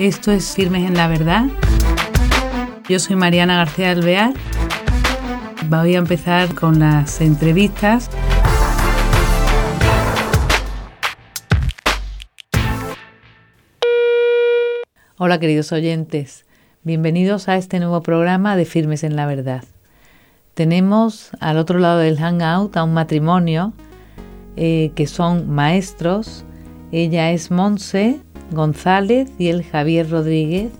Esto es Firmes en la Verdad. Yo soy Mariana García Alvear. Voy a empezar con las entrevistas. Hola queridos oyentes, bienvenidos a este nuevo programa de Firmes en la Verdad. Tenemos al otro lado del hangout a un matrimonio eh, que son maestros. Ella es Monse González y el Javier Rodríguez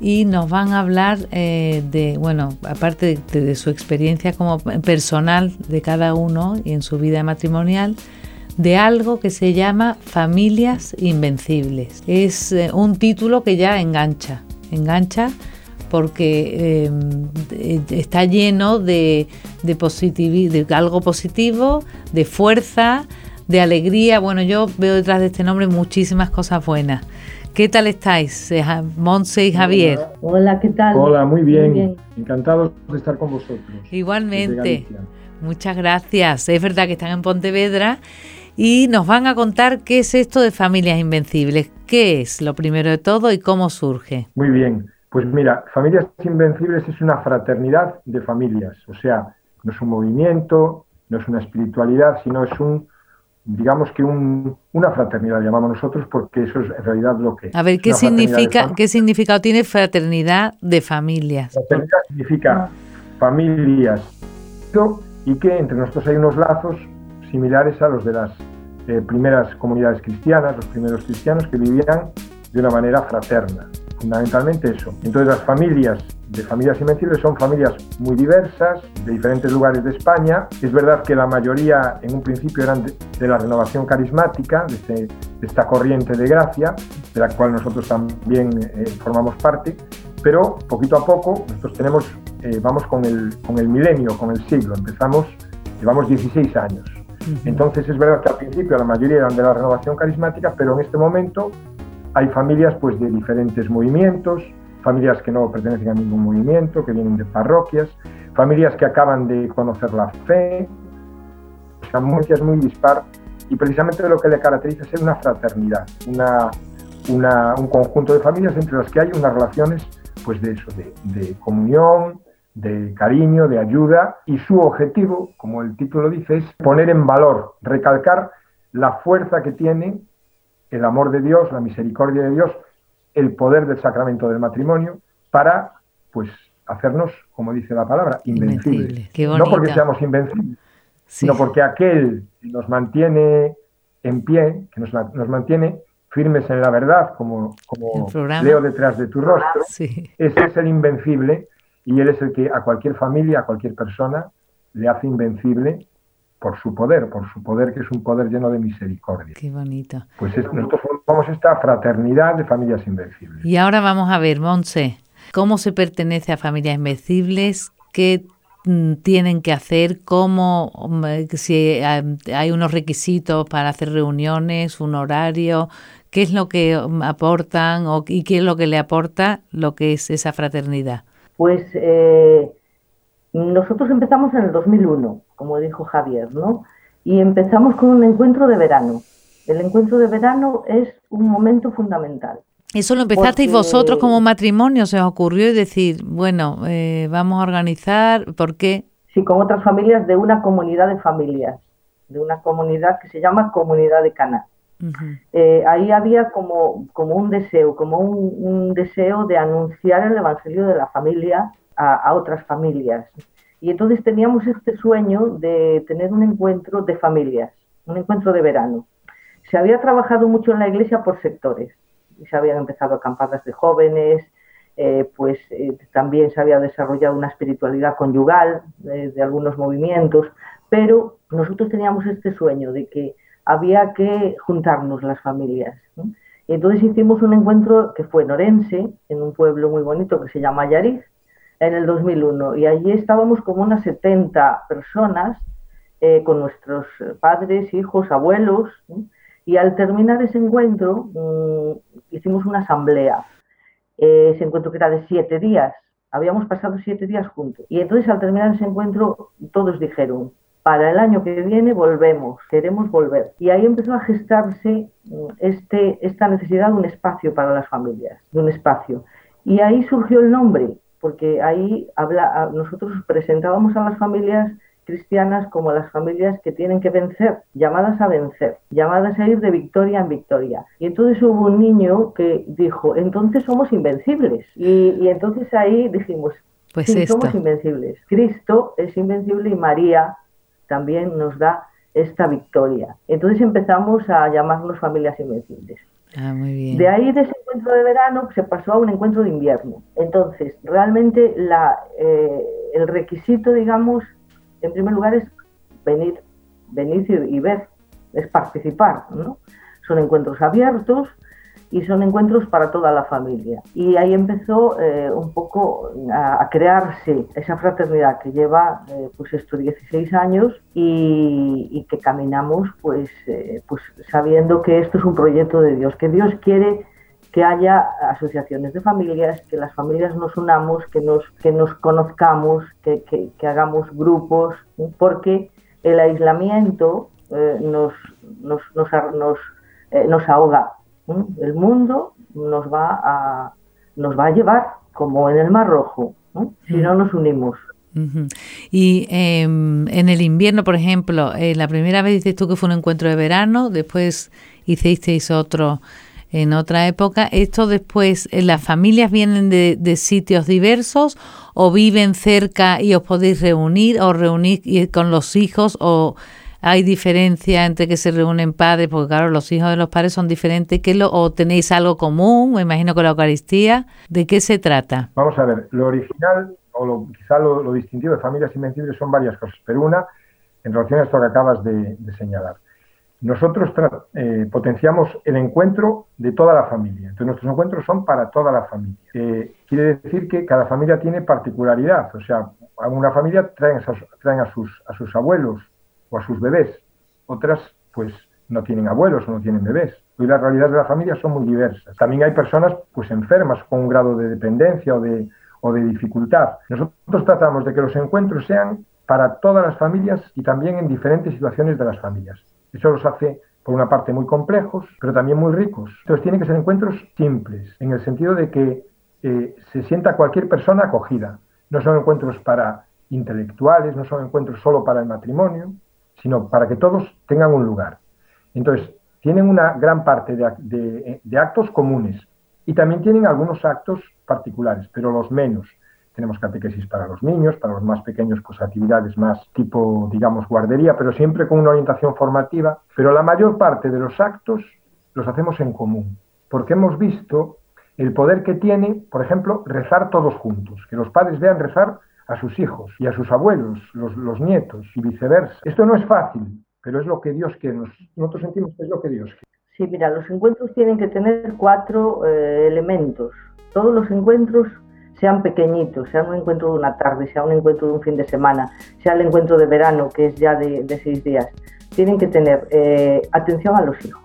y nos van a hablar eh, de, bueno, aparte de, su experiencia como personal de cada uno y en su vida matrimonial, de algo que se llama Familias Invencibles. Es eh, un título que ya engancha, engancha porque eh, está lleno de, de, de algo positivo, de fuerza, de alegría. Bueno, yo veo detrás de este nombre muchísimas cosas buenas. ¿Qué tal estáis, eh, Monse y Javier? Hola, ¿qué tal? Hola, muy bien. muy Encantados de estar con vosotros. Igualmente. Muchas gracias. Es verdad que están en Pontevedra y nos van a contar qué es esto de Familias Invencibles. ¿Qué es lo primero de todo y cómo surge? Muy bien. Pues mira, Familias Invencibles es una fraternidad de familias. O sea, no es un movimiento, no es una espiritualidad, sino es un digamos que una fraternidad llamamos nosotros porque eso es en realidad lo que a ver qué significa qué significado tiene fraternidad de familias fraternidad significa familias. Y que entre nosotros hay unos lazos similares a los de las eh, primeras comunidades cristianas los primeros cristianos que vivían de una manera fraterna fundamentalmente eso entonces las familias de familias invencibles son familias muy diversas, de diferentes lugares de España. Es verdad que la mayoría en un principio eran de, la renovación carismática, este, de, esta corriente de gracia, de la cual nosotros también eh, formamos parte, pero poquito a poco nosotros tenemos, eh, vamos con el, con el milenio, con el siglo, empezamos, llevamos 16 años. Entonces es verdad que al principio la mayoría eran de la renovación carismática, pero en este momento hay familias pues de diferentes movimientos, familias que no pertenecen a ningún movimiento, que vienen de parroquias, familias que acaban de conocer la fe, o sea, muchas muy dispar, y precisamente lo que le caracteriza es una fraternidad, una, un conjunto de familias entre las que hay unas relaciones pues de eso, de, de comunión, de cariño, de ayuda, y su objetivo, como el título dice, es poner en valor, recalcar la fuerza que tiene el amor de Dios, la misericordia de Dios el poder del sacramento del matrimonio para, pues, hacernos, como dice la palabra, invencibles. no porque seamos invencibles, sino porque aquel nos mantiene en pie, que nos, mantiene firmes en la verdad, como, como leo detrás de tu rostro, ese es el invencible y él es el que a cualquier familia, a cualquier persona, le hace invencible por su poder, por su poder que es un poder lleno de misericordia. Qué bonito. Pues nosotros formamos esta fraternidad de familias invencibles. Y ahora vamos a ver, Monse, ¿cómo se pertenece a familias invencibles? ¿Qué mm, tienen que hacer? ¿Cómo, mm, si hay unos requisitos para hacer reuniones, un horario? ¿Qué es lo que mm, aportan o, y qué es lo que le aporta lo que es esa fraternidad? Pues eh, nosotros empezamos en el 2001, como dijo Javier, ¿no? Y empezamos con un encuentro de verano. El encuentro de verano es un momento fundamental. Eso lo empezasteis vosotros como matrimonio, se os ocurrió decir, bueno, eh, vamos a organizar, ¿por qué? Sí, con otras familias de una comunidad de familias, de una comunidad que se llama Comunidad de Cana. Eh, ahí había como, como un deseo, como un, deseo de anunciar el Evangelio de la familia a, otras familias. Y entonces teníamos este sueño de tener un encuentro de familias, un encuentro de verano. Se había trabajado mucho en la iglesia por sectores. Se habían empezado acampadas de jóvenes, eh, pues eh, también se había desarrollado una espiritualidad conyugal eh, de algunos movimientos, pero nosotros teníamos este sueño de que había que juntarnos las familias. Y entonces hicimos un encuentro que fue en Orense, en un pueblo muy bonito que se llama Yariz, en el 2001 y allí estábamos como unas 70 personas eh, con nuestros padres, hijos, abuelos y al terminar ese encuentro mm, hicimos una asamblea. Eh, ese encuentro que era de siete días, habíamos pasado siete días juntos y entonces al terminar ese encuentro todos dijeron, para el año que viene volvemos, queremos volver. Y ahí empezó a gestarse mm, este, esta necesidad de un espacio para las familias, de un espacio. Y ahí surgió el nombre, porque ahí habla, nosotros presentábamos a las familias cristianas como las familias que tienen que vencer, llamadas a vencer, llamadas a ir de victoria en victoria. Y entonces hubo un niño que dijo, entonces somos invencibles. Y, entonces ahí dijimos, pues sí, somos invencibles. Cristo es invencible y María también nos da esta victoria. Entonces empezamos a llamarnos familias invencibles. Ah. De ahí, de ese encuentro de verano, se pasó a un encuentro de invierno. Entonces, realmente la, eh, el requisito, digamos, en primer lugar es venir, venir y, ver, es participar, ¿no? Son encuentros abiertos y son encuentros para toda la familia. Y ahí empezó eh, un poco a, crearse esa fraternidad que lleva eh, pues estos 16 años y, que caminamos pues, eh, pues sabiendo que esto es un proyecto de Dios, que Dios quiere que haya asociaciones de familias, que las familias nos unamos, que nos, que nos conozcamos, que, hagamos grupos, porque el aislamiento nos, nos, nos, nos ahoga. El mundo nos va, a, nos va a llevar como en el Mar Rojo, si no nos unimos. Y em, en el invierno, por ejemplo, eh, la primera vez dices tú que fue un encuentro de verano, después hicisteis otro en otra época. ¿Esto después, eh, las familias vienen de, sitios diversos o viven cerca y os podéis reunir o reunir con los hijos o hay diferencia entre que se reúnen padres? Porque claro, los hijos de los padres son diferentes. ¿Qué lo, ¿O tenéis algo común? Me imagino con la Eucaristía. ¿De qué se trata? Vamos a ver, lo original o lo, quizá lo, distintivo de Familias Invencibles son varias cosas, pero una en relación a esto que acabas de señalar. Nosotros eh, potenciamos el encuentro de toda la familia. Entonces, nuestros encuentros son para toda la familia. Eh, quiere decir que cada familia tiene particularidad. O sea, a una familia traen, traen a, sus, a sus abuelos a sus bebés. Otras, pues, no tienen abuelos o no tienen bebés. Hoy las realidades de la familia son muy diversas. También hay personas, pues, enfermas con un grado de dependencia o de, o de dificultad. Nosotros tratamos de que los encuentros sean para todas las familias y también en diferentes situaciones de las familias. Eso los hace, por una parte, muy complejos, pero también muy ricos. Entonces tienen que ser encuentros simples, en el sentido de que eh, se sienta cualquier persona acogida. No son encuentros para intelectuales, no son encuentros solo para el matrimonio, sino para que todos tengan un lugar. Entonces, tienen una gran parte de actos comunes y también tienen algunos actos particulares, pero los menos tenemos catequesis para los niños, para los más pequeños, pues actividades más tipo, digamos, guardería, pero siempre con una orientación formativa. Pero la mayor parte de los actos los hacemos en común, porque hemos visto el poder que tiene, por ejemplo, rezar todos juntos, que los padres vean rezar a sus hijos y a sus abuelos, los, nietos y viceversa. Esto no es fácil, pero es lo que Dios quiere. Nosotros sentimos que es lo que Dios quiere. Sí, mira, los encuentros tienen que tener cuatro eh, elementos. Todos los encuentros sean pequeñitos, sea un encuentro de una tarde, sea un encuentro de un fin de semana, sea el encuentro de verano, que es ya de, seis días, tienen que tener eh, atención a los hijos,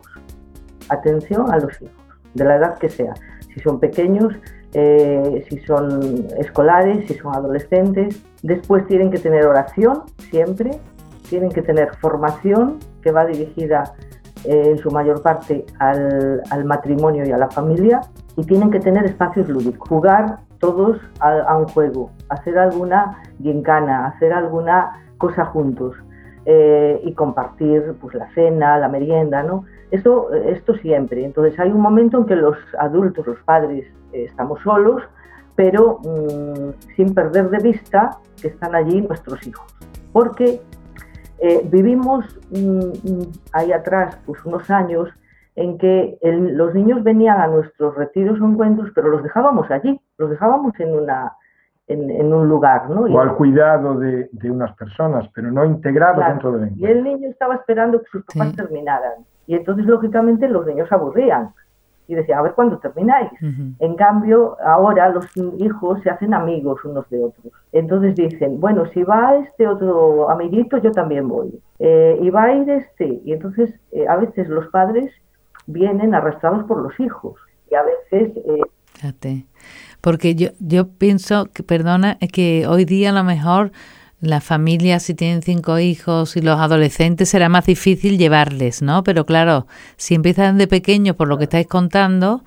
atención a los hijos, de la edad que sea, si son pequeños, eh, si son escolares, si son adolescentes. Después tienen que tener oración siempre, tienen que tener formación que va dirigida eh, en su mayor parte al, al, matrimonio y a la familia y tienen que tener espacios lúdicos, jugar todos a, un juego, hacer alguna gincana, hacer alguna cosa juntos eh, y compartir pues la cena, la merienda, ¿no? Esto, esto siempre. Entonces hay un momento en que los adultos, los padres, eh, estamos solos, pero mm, sin perder de vista que están allí nuestros hijos. Porque eh, vivimos mm, mm, ahí atrás pues unos años en que los niños venían a nuestros retiros o encuentros, pero los dejábamos allí, los dejábamos en, una, en, un lugar. ¿no? O al cuidado de, unas personas, pero no integrados dentro del encuentro. Y el niño estaba esperando que sus papás terminaran. Y entonces, lógicamente, los niños aburrían. Y decía, a ver cuándo termináis. En cambio, ahora los hijos se hacen amigos unos de otros. Entonces dicen, bueno, si va este otro amiguito, yo también voy. Eh, y va a ir este. Y entonces, eh, a veces los padres vienen arrastrados por los hijos. Y a veces... Eh, porque yo, yo pienso, que, perdona, que hoy día a lo mejor las familias, si tienen cinco hijos y los adolescentes, será más difícil llevarles, ¿no? Pero claro, si empiezan de pequeños, por lo que estáis contando,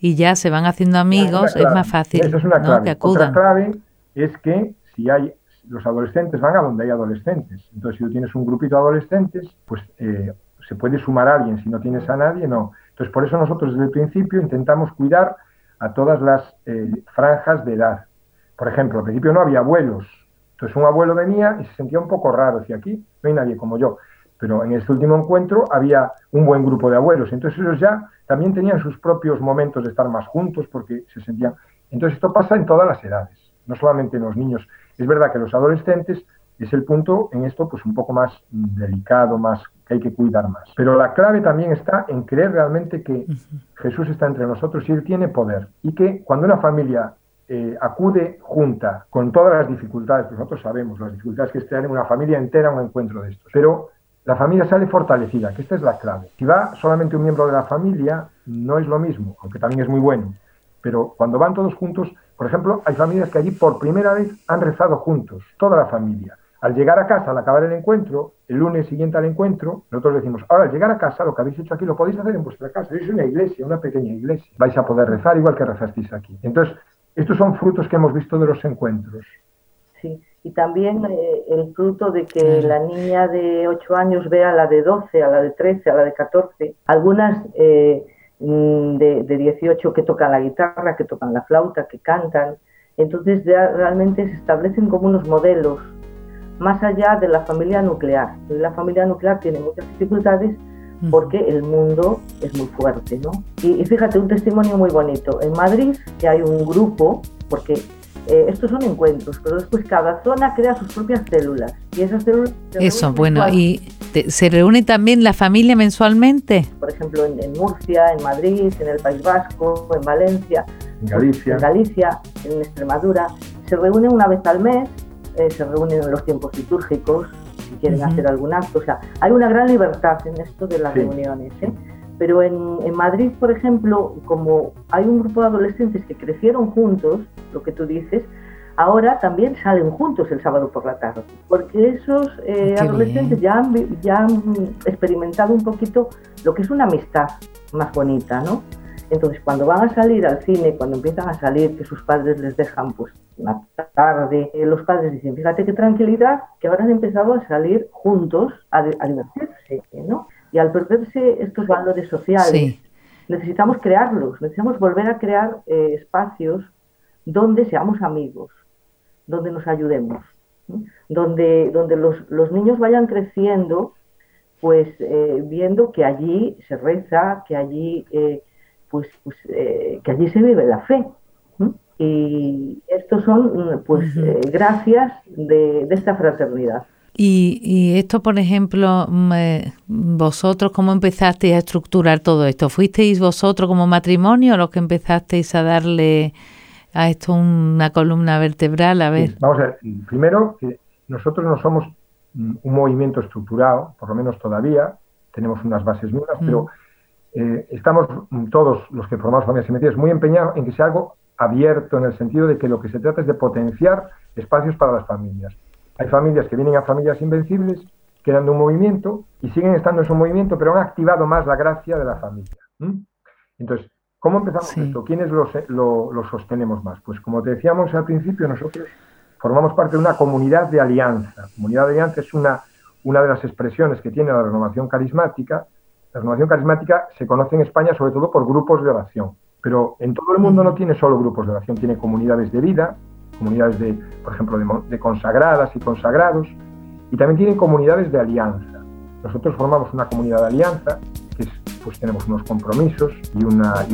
y ya se van haciendo amigos, es más fácil es una clave. que acudan. Otra clave es que si hay los adolescentes van a donde hay adolescentes. Entonces, si tú tienes un grupito de adolescentes, pues eh, se puede sumar a alguien. Si no tienes a nadie, no. Entonces, por eso nosotros desde el principio intentamos cuidar a todas las eh, franjas de edad. Por ejemplo, al principio no había abuelos. Entonces, un abuelo venía y se sentía un poco raro. Decía, aquí no hay nadie como yo. Pero en este último encuentro había un buen grupo de abuelos. Entonces, ellos ya también tenían sus propios momentos de estar más juntos porque se sentían. Entonces, esto pasa en todas las edades, no solamente en los niños. Es verdad que los adolescentes es el punto en esto pues un poco más delicado, más que hay que cuidar más. Pero la clave también está en creer realmente que Jesús está entre nosotros y Él tiene poder. Y que cuando una familia eh, acude junta con todas las dificultades, pues nosotros sabemos las dificultades que en una familia entera un encuentro de estos, pero la familia sale fortalecida, que esta es la clave. Si va solamente un miembro de la familia, no es lo mismo, aunque también es muy bueno. Pero cuando van todos juntos, por ejemplo, hay familias que allí por primera vez han rezado juntos, toda la familia. Al llegar a casa, al acabar el encuentro, el lunes siguiente al encuentro, nosotros decimos, ahora al llegar a casa, lo que habéis hecho aquí lo podéis hacer en vuestra casa. Es una iglesia, una pequeña iglesia. Vais a poder rezar igual que rezasteis aquí. Entonces, estos son frutos que hemos visto de los encuentros. Sí, y también eh, el fruto de que la niña de 8 años vea a la de 12, a la de 13, a la de 14. Algunas... Eh, Mm, de, de 18 que tocan la guitarra, que tocan la flauta, que cantan. Entonces ya realmente se establecen como unos modelos más allá de la familia nuclear. La familia nuclear tiene muchas dificultades porque el mundo es muy fuerte, ¿no? Y, fíjate, un testimonio muy bonito. En Madrid, que hay un grupo, porque eh, estos son encuentros, pero después cada zona crea sus propias células. Y esas células... Eso, bueno, y ¿Se reúne también la familia mensualmente? Por ejemplo, en, Murcia, en Madrid, en el País Vasco, en Valencia, en Galicia, en, Galicia, en Extremadura. Se reúnen una vez al mes, eh, se reúnen en los tiempos litúrgicos, si quieren hacer algún acto. O sea, hay una gran libertad en esto de las reuniones. ¿eh? Pero en, en, Madrid, por ejemplo, como hay un grupo de adolescentes que crecieron juntos, lo que tú dices, ahora también salen juntos el sábado por la tarde, porque esos eh, adolescentes ya han, ya han experimentado un poquito lo que es una amistad más bonita, ¿no? Entonces, cuando van a salir al cine, cuando empiezan a salir, que sus padres les dejan pues una tarde, eh, los padres dicen, fíjate qué tranquilidad, que ahora han empezado a salir juntos a, divertirse, ¿no? Y al perderse estos valores sociales, necesitamos crearlos, necesitamos volver a crear eh, espacios donde seamos amigos, donde nos ayudemos, donde, donde los, los, niños vayan creciendo, pues eh, viendo que allí se reza, que allí, eh, pues, pues eh, que allí se vive la fe. Y estos son pues gracias de, de, esta fraternidad. Y, y, esto, por ejemplo, mm, vosotros, ¿cómo empezasteis a estructurar todo esto? ¿Fuisteis vosotros como matrimonio los que empezasteis a darle a esto una columna vertebral? A ver. vamos a ver, primero que nosotros no somos un movimiento estructurado, por lo menos todavía, tenemos unas bases nuevas, pero mm. eh, estamos todos los que formamos familias simetrías muy empeñados en que sea algo abierto en el sentido de que lo que se trata es de potenciar espacios para las familias. Hay familias que vienen a familias invencibles, quedan de un movimiento y siguen estando en su movimiento, pero han activado más la gracia de la familia. Entonces, ¿Cómo empezamos esto? ¿Quiénes lo, lo, sostenemos más? Pues como te decíamos al principio, nosotros formamos parte de una comunidad de alianza. Comunidad de alianza es una, una de las expresiones que tiene la renovación carismática. La renovación carismática se conoce en España sobre todo por grupos de oración, pero en todo el mundo no tiene solo grupos de oración, tiene comunidades de vida, comunidades de, por ejemplo, de consagradas y consagrados, y también tienen comunidades de alianza. Nosotros formamos una comunidad de alianza pues tenemos unos compromisos y una,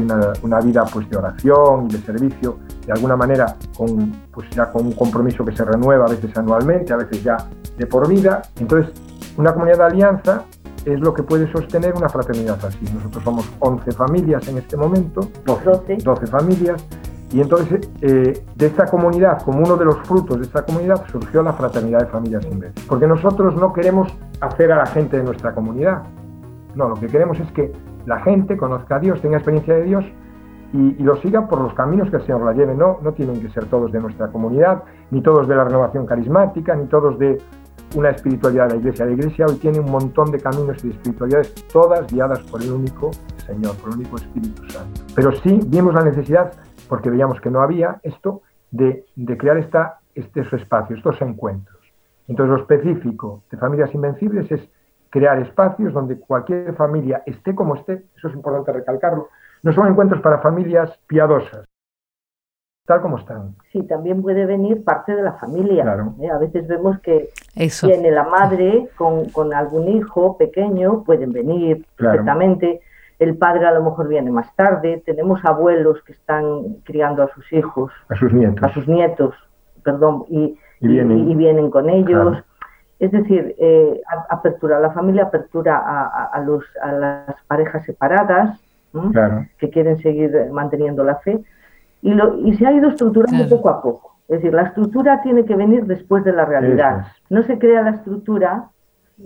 una, vida pues de oración y de servicio, de alguna manera con, pues ya con un compromiso que se renueva a veces anualmente, a veces ya de por vida. Entonces, una comunidad de alianza es lo que puede sostener una fraternidad así. Nosotros somos 11 familias en este momento, 12, 12 familias, y entonces eh, de esta comunidad, como uno de los frutos de esta comunidad, surgió la fraternidad de familias vez Porque nosotros no queremos hacer a la gente de nuestra comunidad, no, lo que queremos es que la gente conozca a Dios, tenga experiencia de Dios y, lo siga por los caminos que el Señor la lleve. No, no tienen que ser todos de nuestra comunidad, ni todos de la renovación carismática, ni todos de una espiritualidad de la iglesia. La iglesia hoy tiene un montón de caminos y de espiritualidades, todas guiadas por el único Señor, por el único Espíritu Santo. Pero sí vimos la necesidad, porque veíamos que no había esto, de, crear esta, estos espacios, estos encuentros. Entonces lo específico de Familias Invencibles es crear espacios donde cualquier familia esté como esté, eso es importante recalcarlo, no son encuentros para familias piadosas, tal como están. Sí, también puede venir parte de la familia. ¿eh? A veces vemos que viene la madre con, algún hijo pequeño, pueden venir perfectamente. El padre a lo mejor viene más tarde. Tenemos abuelos que están criando a sus hijos. A sus nietos. A sus nietos, perdón, y, vienen. con ellos. Es decir, eh, apertura a la familia, apertura a, los, a las parejas separadas, que quieren seguir manteniendo la fe, y, lo, y se ha ido estructurando poco a poco. Es decir, la estructura tiene que venir después de la realidad. No se crea la estructura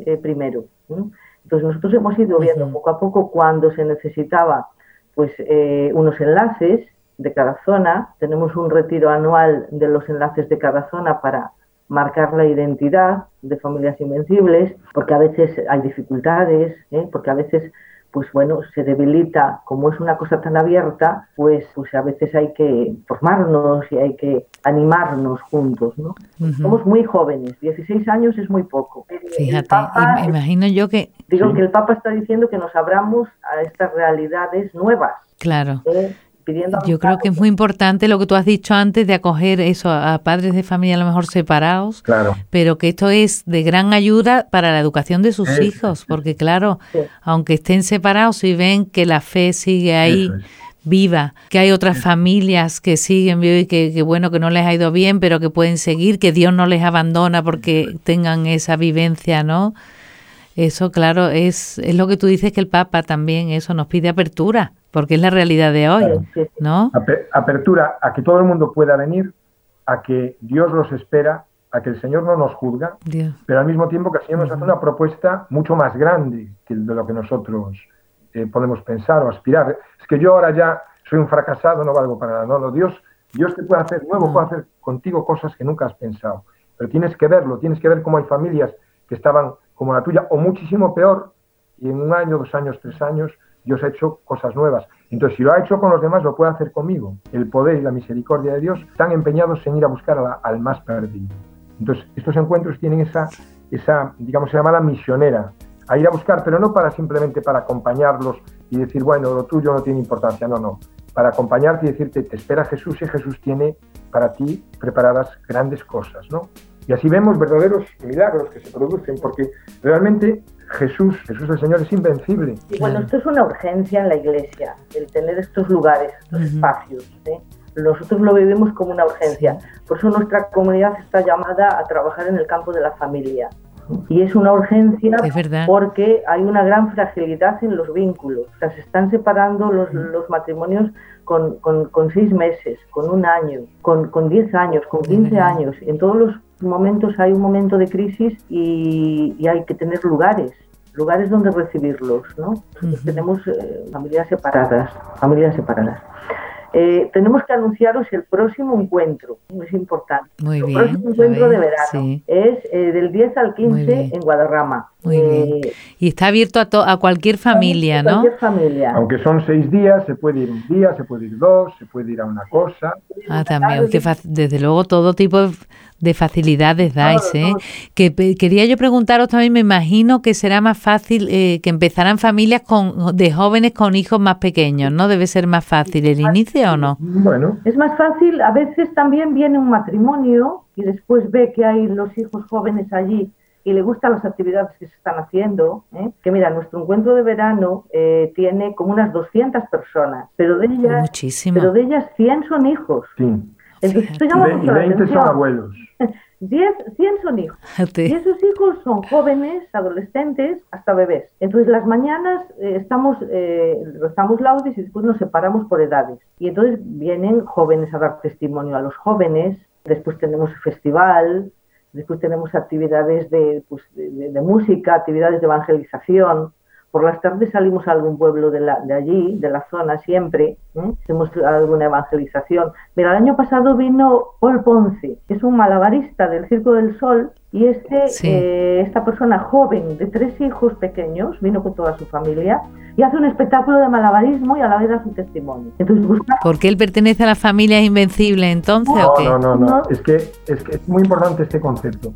eh, primero. Entonces nosotros hemos ido viendo poco a poco cuando se necesitaba pues eh, unos enlaces de cada zona. Tenemos un retiro anual de los enlaces de cada zona para marcar la identidad de familias invencibles, porque a veces hay dificultades, ¿eh? porque a veces pues bueno, se debilita, como es una cosa tan abierta, pues, pues a veces hay que formarnos y hay que animarnos juntos, ¿no? Somos muy jóvenes, 16 años es muy poco. Fíjate, imagino yo que... Digo que el Papa está diciendo que nos abramos a estas realidades nuevas. Claro. ¿eh? Yo creo que es muy importante lo que tú has dicho antes de acoger eso a padres de familia a lo mejor separados, claro. pero que esto es de gran ayuda para la educación de sus hijos, porque claro, aunque estén separados y ven que la fe sigue ahí viva, que hay otras familias que siguen vivos y que, que, bueno, que no les ha ido bien, pero que pueden seguir, que Dios no les abandona porque tengan esa vivencia, ¿no? Eso, claro, es, es lo que tú dices que el Papa también, eso nos pide apertura, porque es la realidad de hoy, ¿no? Apertura a que todo el mundo pueda venir, a que Dios los espera, a que el Señor no nos juzga, pero al mismo tiempo que el Señor nos hace una propuesta mucho más grande que de lo que nosotros eh, podemos pensar o aspirar. Es que yo ahora ya soy un fracasado, no valgo para nada. No, no, Dios, Dios te puede hacer nuevo, puede hacer contigo cosas que nunca has pensado. Pero tienes que verlo, tienes que ver cómo hay familias que estaban como la tuya, o muchísimo peor, y en un año, dos años, tres años, Dios ha hecho cosas nuevas. Entonces, si lo ha hecho con los demás, lo puede hacer conmigo. El poder y la misericordia de Dios están empeñados en ir a buscar al más perdido. Entonces, estos encuentros tienen esa, esa, digamos, se llama la misionera, a ir a buscar, pero no para simplemente para acompañarlos y decir, bueno, lo tuyo no tiene importancia, no, no. Para acompañarte y decirte, te espera Jesús y Jesús tiene para ti preparadas grandes cosas, ¿no? Y así vemos verdaderos milagros que se producen, porque realmente Jesús, Jesús el Señor es invencible. Y bueno, esto es una urgencia en la iglesia, el tener estos lugares, estos espacios. ¿eh? Nosotros lo vivimos como una urgencia. Por eso nuestra comunidad está llamada a trabajar en el campo de la familia. Y es una urgencia porque hay una gran fragilidad en los vínculos. O sea, se están separando los, los matrimonios con, con, con, seis meses, con un año, con, con diez años, con quince años. En todos los momentos hay un momento de crisis y, hay que tener lugares, lugares donde recibirlos, ¿no? Tenemos eh, familias separadas, familias separadas. Eh, tenemos que anunciaros el próximo encuentro, es importante. Muy el próximo encuentro de verano es eh, del 10 al 15 en Guadarrama. Muy bien. Y está abierto a, a cualquier familia, ¿no? Cualquier familia. Aunque son seis días, se puede ir un día, se puede ir dos, se puede ir a una cosa. Ah, también, que desde luego todo tipo de de facilidades dais, ¿eh? Que quería yo preguntaros también, me imagino que será más fácil eh, que empezarán familias con, de jóvenes con hijos más pequeños, ¿no? Debe ser más fácil el inicio o no? Bueno. Es más fácil, a veces también viene un matrimonio y después ve que hay los hijos jóvenes allí y le gustan las actividades que se están haciendo, ¿eh? que mira, nuestro encuentro de verano eh, tiene como unas 200 personas, pero de ellas, pero de ellas 100 son hijos. Sí. Entonces, y 20 son abuelos. 10, 100 son hijos. Y esos hijos son jóvenes, adolescentes, hasta bebés. Entonces, las mañanas eh, estamos, eh, rezamos laudes y después nos separamos por edades. Y entonces vienen jóvenes a dar testimonio a los jóvenes. Después tenemos festival, después tenemos actividades de, pues, de música, actividades de evangelización. Por las tardes salimos a algún pueblo de, la, de allí, de la zona siempre, hacemos alguna evangelización. Mira, el año pasado vino Paul Ponce, que es un malabarista del Circo del Sol, y este, eh, esta persona joven de tres hijos pequeños, vino con toda su familia, y hace un espectáculo de malabarismo y a la vez da su testimonio. Entonces, ¿Porque él pertenece a la familia invencible entonces? No, ¿o qué? no, no, no. Es, que, es que es muy importante este concepto.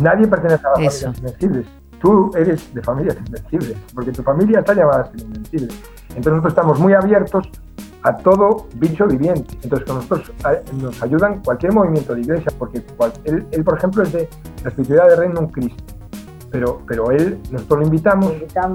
Nadie pertenece a las familias invencibles tú eres de familias invencibles, porque tu familia está llamada a ser invencible. Entonces nosotros estamos muy abiertos a todo bicho viviente. Entonces con nosotros nos ayudan cualquier movimiento de iglesia, porque él, por ejemplo, es de la espiritualidad de Reino Cristo. Pero, pero él, nosotros lo invitamos,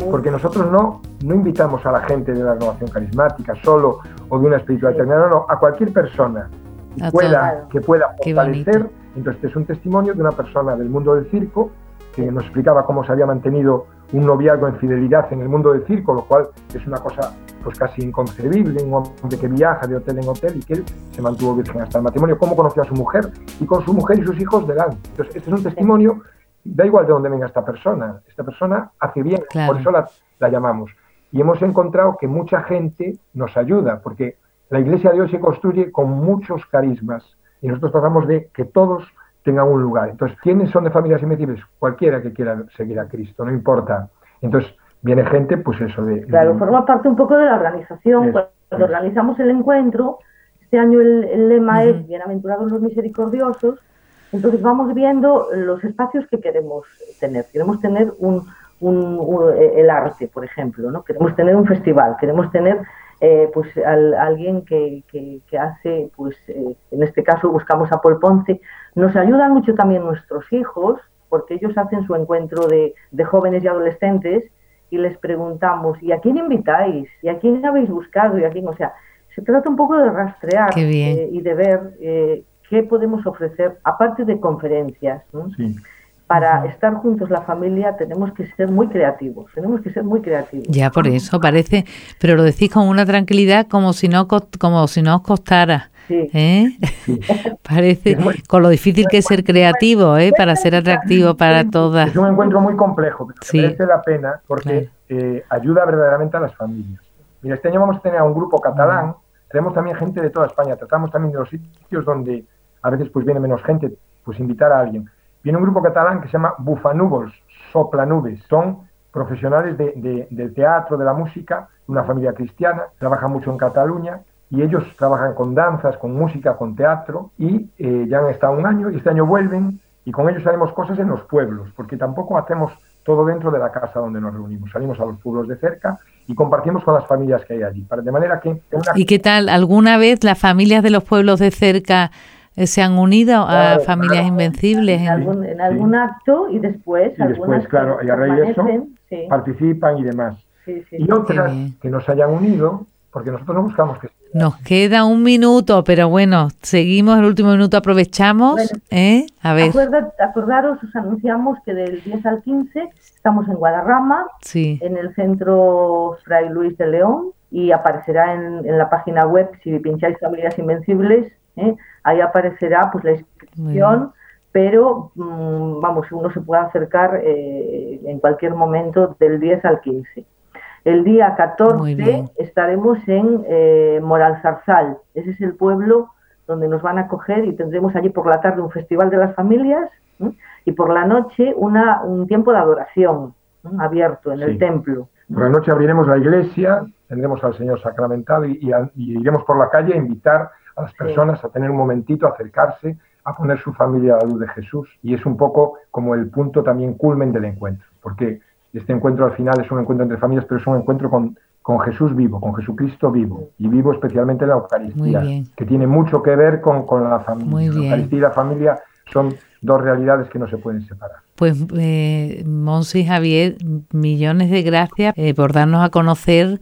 porque nosotros no, no invitamos a la gente de la renovación carismática solo o de una espiritualidad sí. no, no, a cualquier persona que pueda, que pueda fortalecer. Entonces, este es un testimonio de una persona del mundo del circo que nos explicaba cómo se había mantenido un noviazgo en fidelidad en el mundo del circo, lo cual es una cosa pues casi inconcebible, un hombre que viaja de hotel en hotel y que él se mantuvo virgen hasta el matrimonio, cómo conoció a su mujer y con su mujer y sus hijos delante. Entonces, este es un testimonio, da igual de dónde venga esta persona, esta persona hace bien, por eso la, la llamamos. Y hemos encontrado que mucha gente nos ayuda, porque la iglesia de hoy se construye con muchos carismas y nosotros tratamos de que todos tengan un lugar. Entonces, ¿quiénes son de familias invencibles? Cualquiera que quiera seguir a Cristo, no importa. Entonces, viene gente, pues eso de... Claro, forma parte un poco de la organización. Cuando organizamos el encuentro, este año el, lema es Bienaventurados los misericordiosos, entonces vamos viendo los espacios que queremos tener. Queremos tener un, el arte, por ejemplo, ¿no? Queremos tener un festival, queremos tener eh, pues alguien que, que, hace, pues eh, en este caso buscamos a Paul Ponce, nos ayudan mucho también nuestros hijos, porque ellos hacen su encuentro de, de jóvenes y adolescentes y les preguntamos, ¿y a quién invitáis? ¿Y a quién habéis buscado? ¿Y a quién? O sea, se trata un poco de rastrear eh, y de ver qué podemos ofrecer, aparte de conferencias. ¿no? Sí para estar juntos la familia tenemos que ser muy creativos, tenemos que ser muy creativos. Ya por eso parece, pero lo decís con una tranquilidad como si no como si no os costara. ¿eh? Parece con lo difícil que es ser creativo, ¿eh? para ser atractivo para todas. Es un encuentro muy complejo, pero merece la pena porque eh, ayuda verdaderamente a las familias. Mira, este año vamos a tener a un grupo catalán, tenemos también gente de toda España, tratamos también de los sitios donde a veces pues viene menos gente, pues invitar a alguien. Viene un grupo catalán que se llama Bufanubos, Soplanubes. Son profesionales de, del teatro, de la música, una familia cristiana, trabajan mucho en Cataluña y ellos trabajan con danzas, con música, con teatro y eh, ya han estado un año y este año vuelven y con ellos haremos cosas en los pueblos, porque tampoco hacemos todo dentro de la casa donde nos reunimos. Salimos a los pueblos de cerca y compartimos con las familias que hay allí. De manera que... ¿Y qué tal? ¿Alguna vez las familias de los pueblos de cerca se han unido a familias invencibles. En algún, en algún acto y después, y después claro, y a raíz de eso participan y demás. y otras que nos hayan unido, porque nosotros no buscamos que... Nos queda un minuto, pero bueno, seguimos el último minuto, aprovechamos. ¿eh? A ver. acordaros, os anunciamos que del 10 al 15 estamos en Guadarrama, en el centro Fray Luis de León, y aparecerá en, en la página web, si pincháis Familias Invencibles, ¿eh? Ahí aparecerá pues la inscripción, pero mm, vamos, uno se puede acercar eh, en cualquier momento del 10 al 15. El día 14 estaremos en eh, Moralzarzal, ese es el pueblo donde nos van a acoger y tendremos allí por la tarde un festival de las familias y por la noche una, un tiempo de adoración abierto en el templo. Por la noche abriremos la iglesia, tendremos al Señor sacramentado y, y iremos por la calle a invitar a las personas a tener un momentito, a acercarse, a poner su familia a la luz de Jesús. Y es un poco como el punto también culmen del encuentro, porque este encuentro al final es un encuentro entre familias, pero es un encuentro con, con Jesús vivo, con Jesucristo vivo, y vivo especialmente en la Eucaristía, que tiene mucho que ver con, con la familia. La Eucaristía y la familia son dos realidades que no se pueden separar. Pues, eh, Monsi Javier, millones de gracias eh, por darnos a conocer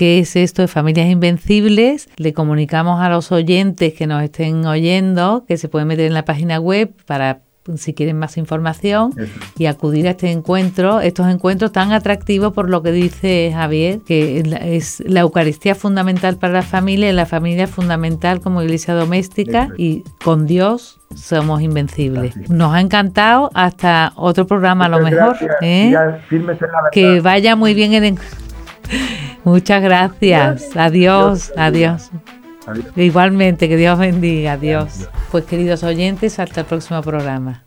qué es esto de Familias Invencibles. Le comunicamos a los oyentes que nos estén oyendo que se pueden meter en la página web para si quieren más información y acudir a este encuentro, estos encuentros tan atractivos por lo que dice Javier, que es la Eucaristía fundamental para la familia, la familia fundamental como iglesia doméstica y con Dios somos invencibles. Nos ha encantado. Hasta otro programa a lo mejor. ¿eh? Que vaya muy bien en... Muchas gracias. Adiós, adiós. Igualmente, que Dios bendiga. Adiós. Pues queridos oyentes, hasta el próximo programa.